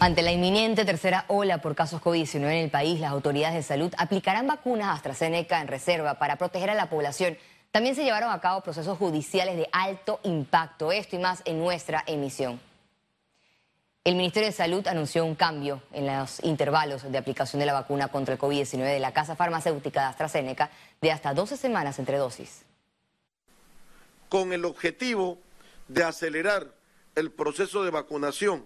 Ante la inminente tercera ola por casos COVID-19 en el país, las autoridades de salud aplicarán vacunas AstraZeneca en reserva para proteger a la población. También se llevaron a cabo procesos judiciales de alto impacto. Esto y más en nuestra emisión. El Ministerio de Salud anunció un cambio en los intervalos de aplicación de la vacuna contra el COVID-19 de la casa farmacéutica de AstraZeneca de hasta 12 semanas entre dosis. Con el objetivo de acelerar el proceso de vacunación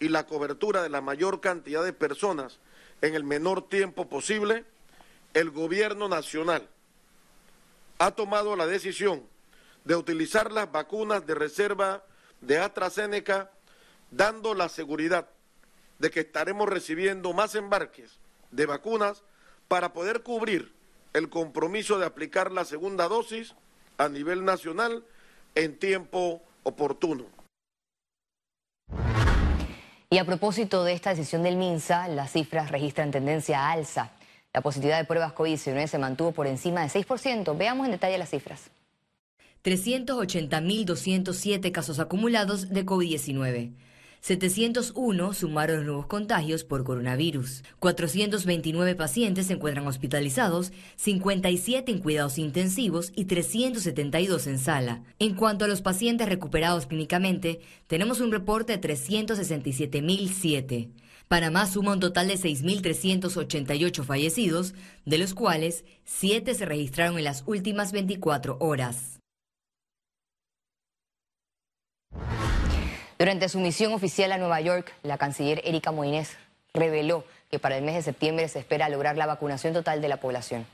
y la cobertura de la mayor cantidad de personas en el menor tiempo posible, el gobierno nacional ha tomado la decisión de utilizar las vacunas de reserva de AstraZeneca, dando la seguridad de que estaremos recibiendo más embarques de vacunas para poder cubrir el compromiso de aplicar la segunda dosis a nivel nacional en tiempo oportuno. Y a propósito de esta decisión del MINSA, las cifras registran tendencia alza. La positividad de pruebas COVID-19 se mantuvo por encima de 6%. Veamos en detalle las cifras. 380.207 casos acumulados de COVID-19. 701 sumaron nuevos contagios por coronavirus. 429 pacientes se encuentran hospitalizados, 57 en cuidados intensivos y 372 en sala. En cuanto a los pacientes recuperados clínicamente, tenemos un reporte de 367.007. Panamá suma un total de 6.388 fallecidos, de los cuales 7 se registraron en las últimas 24 horas. Durante su misión oficial a Nueva York, la canciller Erika Moines reveló que para el mes de septiembre se espera lograr la vacunación total de la población.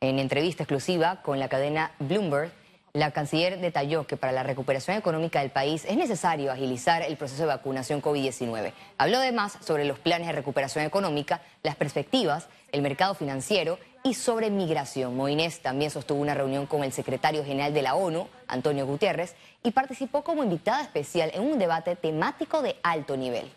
En entrevista exclusiva con la cadena Bloomberg, la canciller detalló que para la recuperación económica del país es necesario agilizar el proceso de vacunación COVID-19. Habló además sobre los planes de recuperación económica, las perspectivas, el mercado financiero y sobre migración. Moines también sostuvo una reunión con el secretario general de la ONU, Antonio Gutiérrez, y participó como invitada especial en un debate temático de alto nivel.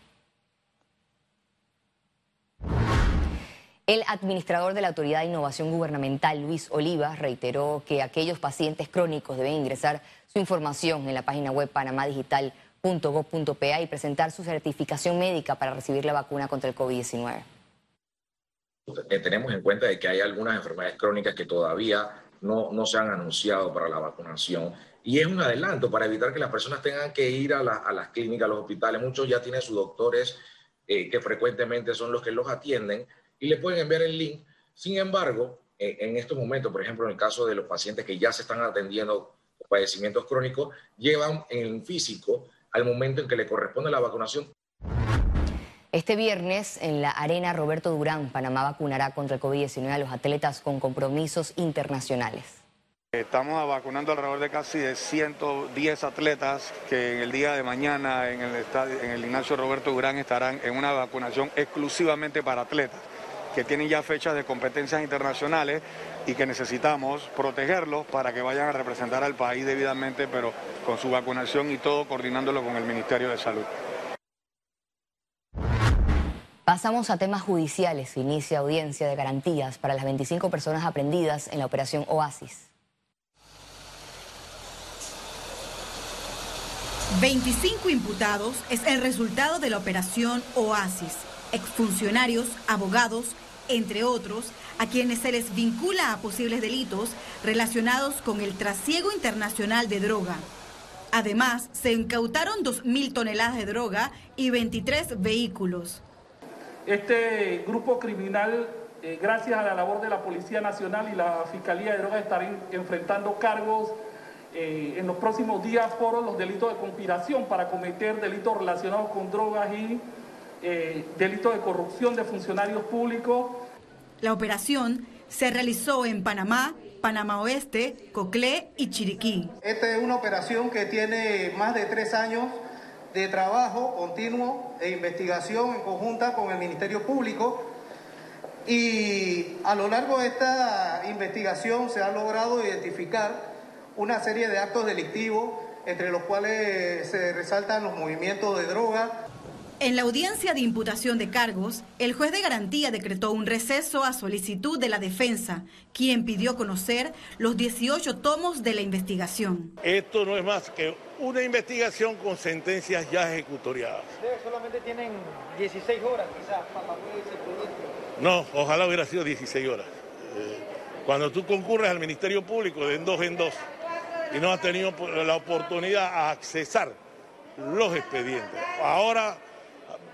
El administrador de la Autoridad de Innovación Gubernamental, Luis Oliva, reiteró que aquellos pacientes crónicos deben ingresar su información en la página web panamadigital.gov.pa y presentar su certificación médica para recibir la vacuna contra el COVID-19. Eh, tenemos en cuenta de que hay algunas enfermedades crónicas que todavía no, no se han anunciado para la vacunación y es un adelanto para evitar que las personas tengan que ir a, las clínicas, a los hospitales. Muchos ya tienen sus doctores eh, que frecuentemente son los que los atienden y le pueden enviar el link. Sin embargo, eh, en estos momentos, por ejemplo, en el caso de los pacientes que ya se están atendiendo padecimientos crónicos, llevan en físico al momento en que le corresponde la vacunación este viernes, en la Arena Roberto Durán, Panamá vacunará contra el COVID-19 a los atletas con compromisos internacionales. Estamos vacunando alrededor de casi de 110 atletas que en el día de mañana en el, estadio, en el Ignacio Roberto Durán estarán en una vacunación exclusivamente para atletas que tienen ya fechas de competencias internacionales y que necesitamos protegerlos para que vayan a representar al país debidamente, pero con su vacunación y todo coordinándolo con el Ministerio de Salud. Pasamos a temas judiciales. Inicia audiencia de garantías para las 25 personas aprendidas en la operación Oasis. 25 imputados es el resultado de la operación Oasis. Exfuncionarios, abogados, entre otros, a quienes se les vincula a posibles delitos relacionados con el trasiego internacional de droga. Además, se incautaron 2.000 toneladas de droga y 23 vehículos. Este grupo criminal, eh, gracias a la labor de la Policía Nacional y la Fiscalía de Drogas, estará enfrentando cargos eh, en los próximos días por los delitos de conspiración para cometer delitos relacionados con drogas y eh, delitos de corrupción de funcionarios públicos. La operación se realizó en Panamá, Panamá Oeste, Coclé y Chiriquí. Esta es una operación que tiene más de tres años de trabajo continuo e investigación en conjunta con el Ministerio Público y a lo largo de esta investigación se ha logrado identificar una serie de actos delictivos entre los cuales se resaltan los movimientos de droga. En la audiencia de imputación de cargos, el juez de garantía decretó un receso a solicitud de la defensa, quien pidió conocer los 18 tomos de la investigación. Esto no es más que una investigación con sentencias ya ejecutoriadas. ¿Ustedes solamente tienen 16 horas quizás para ese proyecto? No, ojalá hubiera sido 16 horas. Eh, cuando tú concurres al Ministerio Público de en dos en dos y no has tenido la oportunidad a accesar los expedientes. Ahora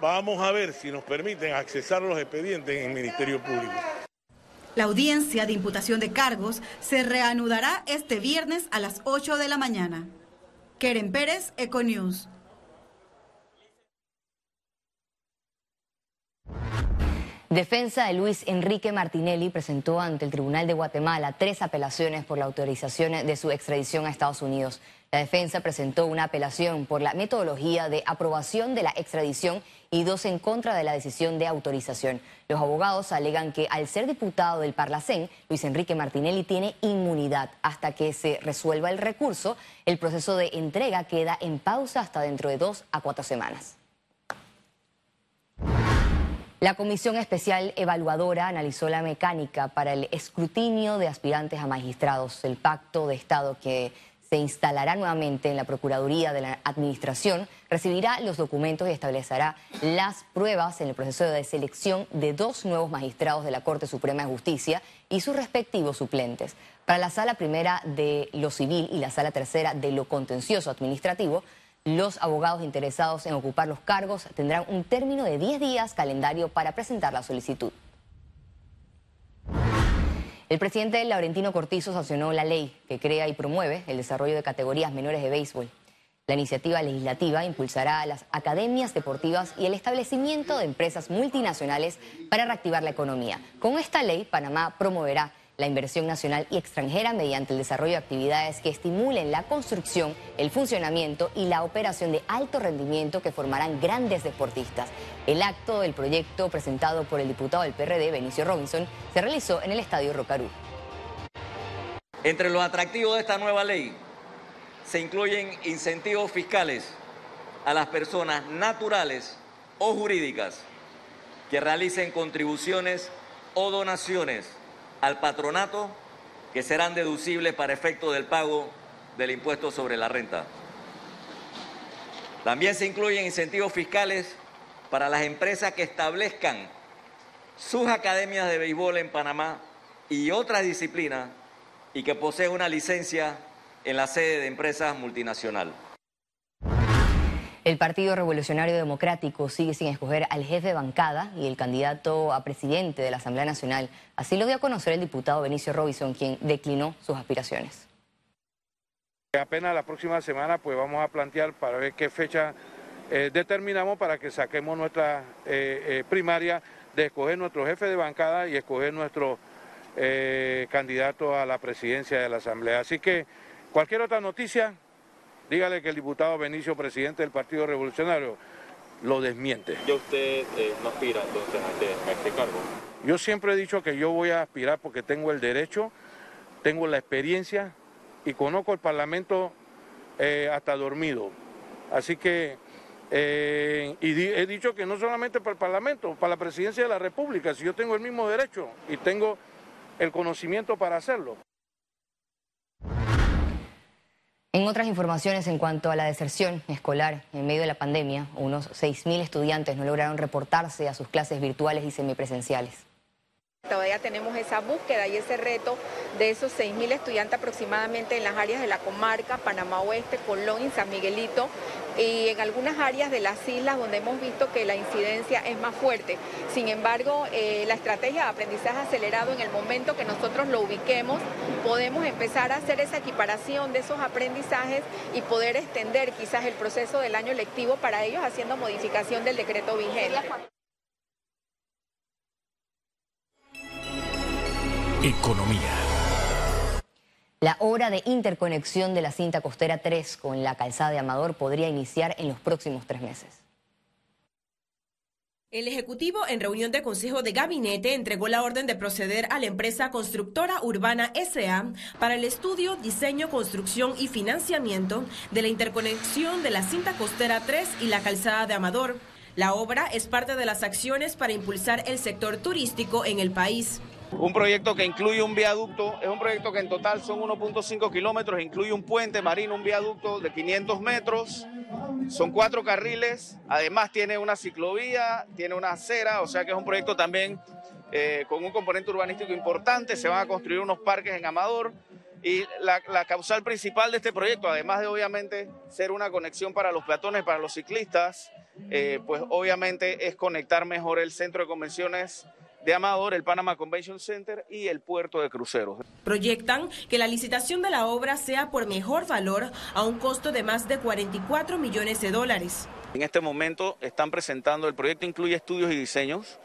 Vamos a ver si nos permiten accesar los expedientes en el Ministerio Público. La audiencia de imputación de cargos se reanudará este viernes a las 8 de la mañana. Keren Pérez, Econews. Defensa de Luis Enrique Martinelli presentó ante el Tribunal de Guatemala tres apelaciones por la autorización de su extradición a Estados Unidos. La defensa presentó una apelación por la metodología de aprobación de la extradición y dos en contra de la decisión de autorización. Los abogados alegan que al ser diputado del Parlacén, Luis Enrique Martinelli tiene inmunidad hasta que se resuelva el recurso. El proceso de entrega queda en pausa hasta dentro de dos a cuatro semanas. La Comisión Especial Evaluadora analizó la mecánica para el escrutinio de aspirantes a magistrados, el pacto de Estado que se instalará nuevamente en la Procuraduría de la Administración, recibirá los documentos y establecerá las pruebas en el proceso de selección de dos nuevos magistrados de la Corte Suprema de Justicia y sus respectivos suplentes. Para la sala primera de lo civil y la sala tercera de lo contencioso administrativo, los abogados interesados en ocupar los cargos tendrán un término de 10 días calendario para presentar la solicitud. El presidente Laurentino Cortizo sancionó la ley que crea y promueve el desarrollo de categorías menores de béisbol. La iniciativa legislativa impulsará a las academias deportivas y el establecimiento de empresas multinacionales para reactivar la economía. Con esta ley, Panamá promoverá la inversión nacional y extranjera mediante el desarrollo de actividades que estimulen la construcción, el funcionamiento y la operación de alto rendimiento que formarán grandes deportistas. El acto del proyecto presentado por el diputado del PRD, Benicio Robinson, se realizó en el Estadio Rocarú. Entre los atractivos de esta nueva ley se incluyen incentivos fiscales a las personas naturales o jurídicas que realicen contribuciones o donaciones al patronato que serán deducibles para efecto del pago del impuesto sobre la renta. También se incluyen incentivos fiscales para las empresas que establezcan sus academias de béisbol en Panamá y otras disciplinas y que poseen una licencia en la sede de empresas multinacionales. El Partido Revolucionario Democrático sigue sin escoger al jefe de bancada y el candidato a presidente de la Asamblea Nacional. Así lo dio a conocer el diputado Benicio Robinson, quien declinó sus aspiraciones. Apenas la próxima semana pues vamos a plantear para ver qué fecha eh, determinamos para que saquemos nuestra eh, eh, primaria de escoger nuestro jefe de bancada y escoger nuestro candidato a la presidencia de la Asamblea. Así que cualquier otra noticia dígale que el diputado Benicio, presidente del Partido Revolucionario, lo desmiente. ¿Ya usted eh, no aspira entonces a este, este, cargo? Yo siempre he dicho que yo voy a aspirar porque tengo el derecho, tengo la experiencia y conozco el Parlamento eh, hasta dormido. Así que, eh, y he dicho que no solamente para el Parlamento, para la presidencia de la República, si yo tengo el mismo derecho y tengo el conocimiento para hacerlo. En otras informaciones en cuanto a la deserción escolar en medio de la pandemia, unos 6.000 estudiantes no lograron reportarse a sus clases virtuales y semipresenciales. Todavía tenemos esa búsqueda y ese reto de esos 6.000 estudiantes aproximadamente en las áreas de la comarca, Panamá Oeste, Colón y San Miguelito, y en algunas áreas de las islas donde hemos visto que la incidencia es más fuerte. Sin embargo, eh, la estrategia de aprendizaje acelerado en el momento que nosotros lo ubiquemos, podemos empezar a hacer esa equiparación de esos aprendizajes y poder extender quizás el proceso del año lectivo para ellos haciendo modificación del decreto vigente. Economía. La obra de interconexión de la cinta costera 3 con la calzada de Amador podría iniciar en los próximos tres meses. El Ejecutivo, en reunión de Consejo de Gabinete, entregó la orden de proceder a la empresa constructora urbana SA para el estudio, diseño, construcción y financiamiento de la interconexión de la cinta costera 3 y la calzada de Amador. La obra es parte de las acciones para impulsar el sector turístico en el país. Un proyecto que incluye un viaducto, es un proyecto que en total son 1.5 kilómetros, incluye un puente marino, un viaducto de 500 metros, son cuatro carriles, además tiene una ciclovía, tiene una acera, o sea que es un proyecto también eh, con un componente urbanístico importante, se van a construir unos parques en Amador y la, causal principal de este proyecto, además de obviamente ser una conexión para los peatones, para los ciclistas, eh, pues obviamente es conectar mejor el centro de convenciones de Amador, el Panama Convention Center y el puerto de cruceros. Proyectan que la licitación de la obra sea por mejor valor a un costo de más de 44 millones de dólares. En este momento están presentando, el proyecto incluye estudios y diseños.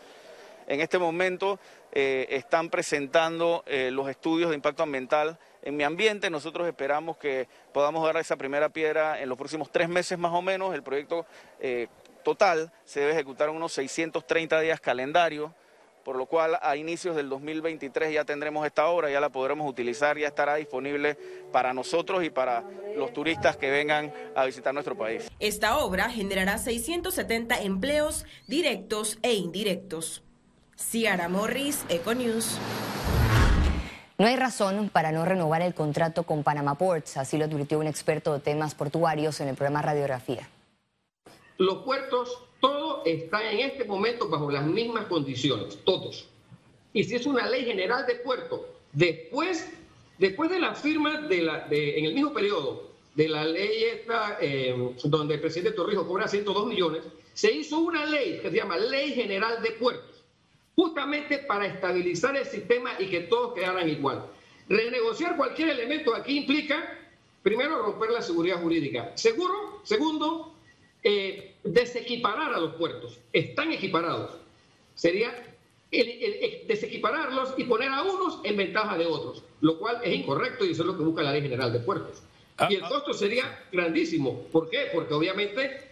En este momento eh, están presentando eh, los estudios de impacto ambiental en mi ambiente. Nosotros esperamos que podamos dar esa primera piedra en los próximos tres meses más o menos. El proyecto eh, total se debe ejecutar en unos 630 días calendario por lo cual a inicios del 2023 ya tendremos esta obra, ya la podremos utilizar, ya estará disponible para nosotros y para los turistas que vengan a visitar nuestro país. Esta obra generará 670 empleos directos e indirectos. Ciara Morris, Econews. No hay razón para no renovar el contrato con Panama Ports, así lo advirtió un experto de temas portuarios en el programa Radiografía. Los puertos todo está en este momento bajo las mismas condiciones, todos. Y si es una ley general de puerto, después, después de la firma de la, en el mismo periodo de la ley esta, eh, donde el presidente Torrijos cobra 102 millones, se hizo una ley que se llama Ley General de Puertos, justamente para estabilizar el sistema y que todos quedaran igual. Renegociar cualquier elemento aquí implica, primero, romper la seguridad jurídica. Seguro, segundo, eh, desequiparar a los puertos. Están equiparados. Sería desequipararlos y poner a unos en ventaja de otros, lo cual es incorrecto y eso es lo que busca la Ley General de Puertos. Ah, y el ah. costo sería grandísimo. ¿Por qué? Porque obviamente,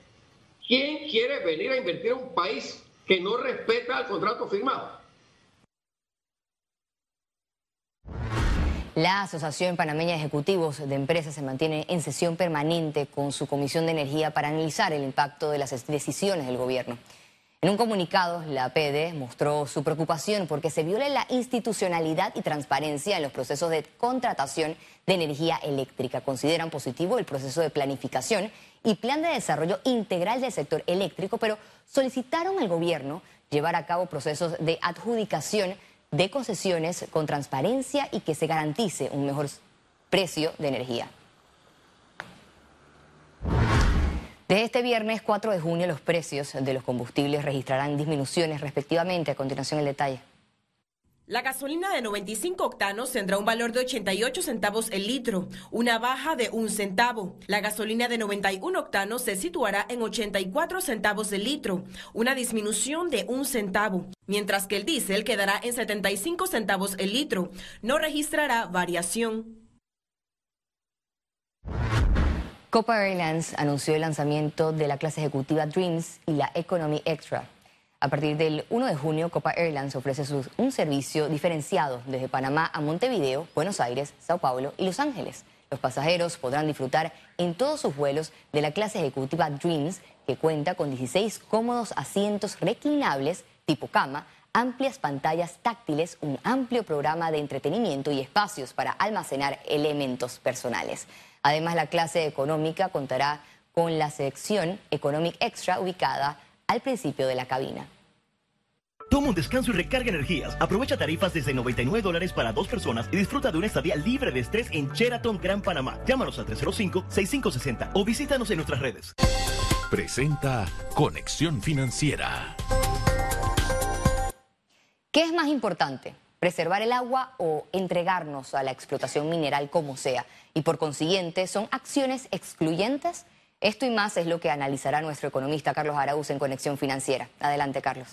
¿quién quiere venir a invertir en un país que no respeta el contrato firmado? La Asociación Panameña de Ejecutivos de Empresas se mantiene en sesión permanente con su Comisión de Energía para analizar el impacto de las decisiones del gobierno. En un comunicado, la PD mostró su preocupación porque se viole la institucionalidad y transparencia en los procesos de contratación de energía eléctrica. Consideran positivo el proceso de planificación y plan de desarrollo integral del sector eléctrico, pero solicitaron al gobierno llevar a cabo procesos de adjudicación de concesiones con transparencia y que se garantice un mejor precio de energía. Desde este viernes 4 de junio los precios de los combustibles registrarán disminuciones respectivamente. A continuación el detalle. La gasolina de 95 octanos tendrá un valor de 88 centavos el litro, una baja de un centavo. La gasolina de 91 octanos se situará en 84 centavos el litro, una disminución de un centavo, mientras que el diésel quedará en 75 centavos el litro, no registrará variación. Copa Airlines anunció el lanzamiento de la clase ejecutiva Dreams y la Economy Extra. A partir del 1 de junio, Copa Airlines ofrece un servicio diferenciado desde Panamá a Montevideo, Buenos Aires, Sao Paulo y Los Ángeles. Los pasajeros podrán disfrutar en todos sus vuelos de la clase ejecutiva Dreams, que cuenta con 16 cómodos asientos reclinables tipo cama, amplias pantallas táctiles, un amplio programa de entretenimiento y espacios para almacenar elementos personales. Además, la clase económica contará con la sección Economic Extra ubicada al principio de la cabina. Toma un descanso y recarga energías. Aprovecha tarifas desde 99 dólares para dos personas y disfruta de una estadía libre de estrés en Sheraton Gran Panamá. Llámanos al 305-6560 o visítanos en nuestras redes. Presenta Conexión Financiera. ¿Qué es más importante? ¿Preservar el agua o entregarnos a la explotación mineral como sea? Y por consiguiente, ¿son acciones excluyentes? Esto y más es lo que analizará nuestro economista Carlos Araúz en Conexión Financiera. Adelante, Carlos.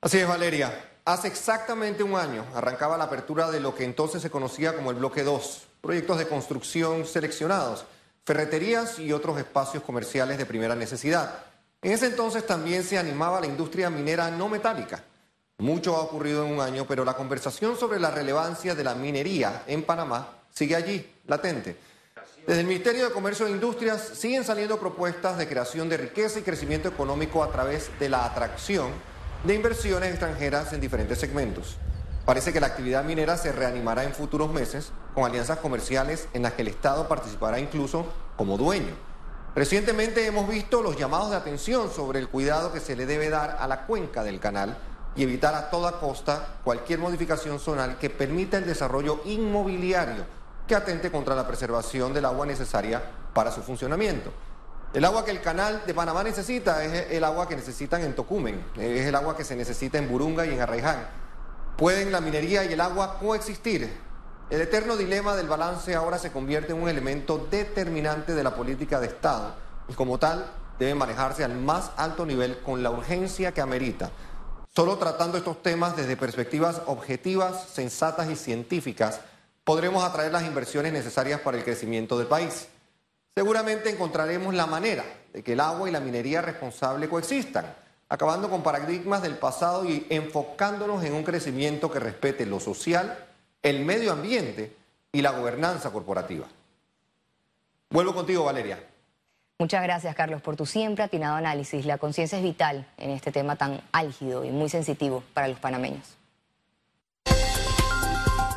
Así es, Valeria. Hace exactamente un año arrancaba la apertura de lo que entonces se conocía como el Bloque 2, proyectos de construcción seleccionados, ferreterías y otros espacios comerciales de primera necesidad. En ese entonces también se animaba la industria minera no metálica. Mucho ha ocurrido en un año, pero la conversación sobre la relevancia de la minería en Panamá sigue allí, latente. Desde el Ministerio de Comercio e Industrias siguen saliendo propuestas de creación de riqueza y crecimiento económico a través de la atracción de inversiones extranjeras en diferentes segmentos. Parece que la actividad minera se reanimará en futuros meses con alianzas comerciales en las que el Estado participará incluso como dueño. Recientemente hemos visto los llamados de atención sobre el cuidado que se le debe dar a la cuenca del canal y evitar a toda costa cualquier modificación zonal que permita el desarrollo inmobiliario que atente contra la preservación del agua necesaria para su funcionamiento. El agua que el canal de Panamá necesita es el agua que necesitan en Tocumen, es el agua que se necesita en Burunga y en Arraiján. ¿Pueden la minería y el agua coexistir? El eterno dilema del balance ahora se convierte en un elemento determinante de la política de Estado y como tal debe manejarse al más alto nivel con la urgencia que amerita. Solo tratando estos temas desde perspectivas objetivas, sensatas y científicas, podremos atraer las inversiones necesarias para el crecimiento del país. Seguramente encontraremos la manera de que el agua y la minería responsable coexistan, acabando con paradigmas del pasado y enfocándonos en un crecimiento que respete lo social, el medio ambiente y la gobernanza corporativa. Vuelvo contigo, Valeria. Muchas gracias, Carlos, por tu siempre atinado análisis. La conciencia es vital en este tema tan álgido y muy sensitivo para los panameños.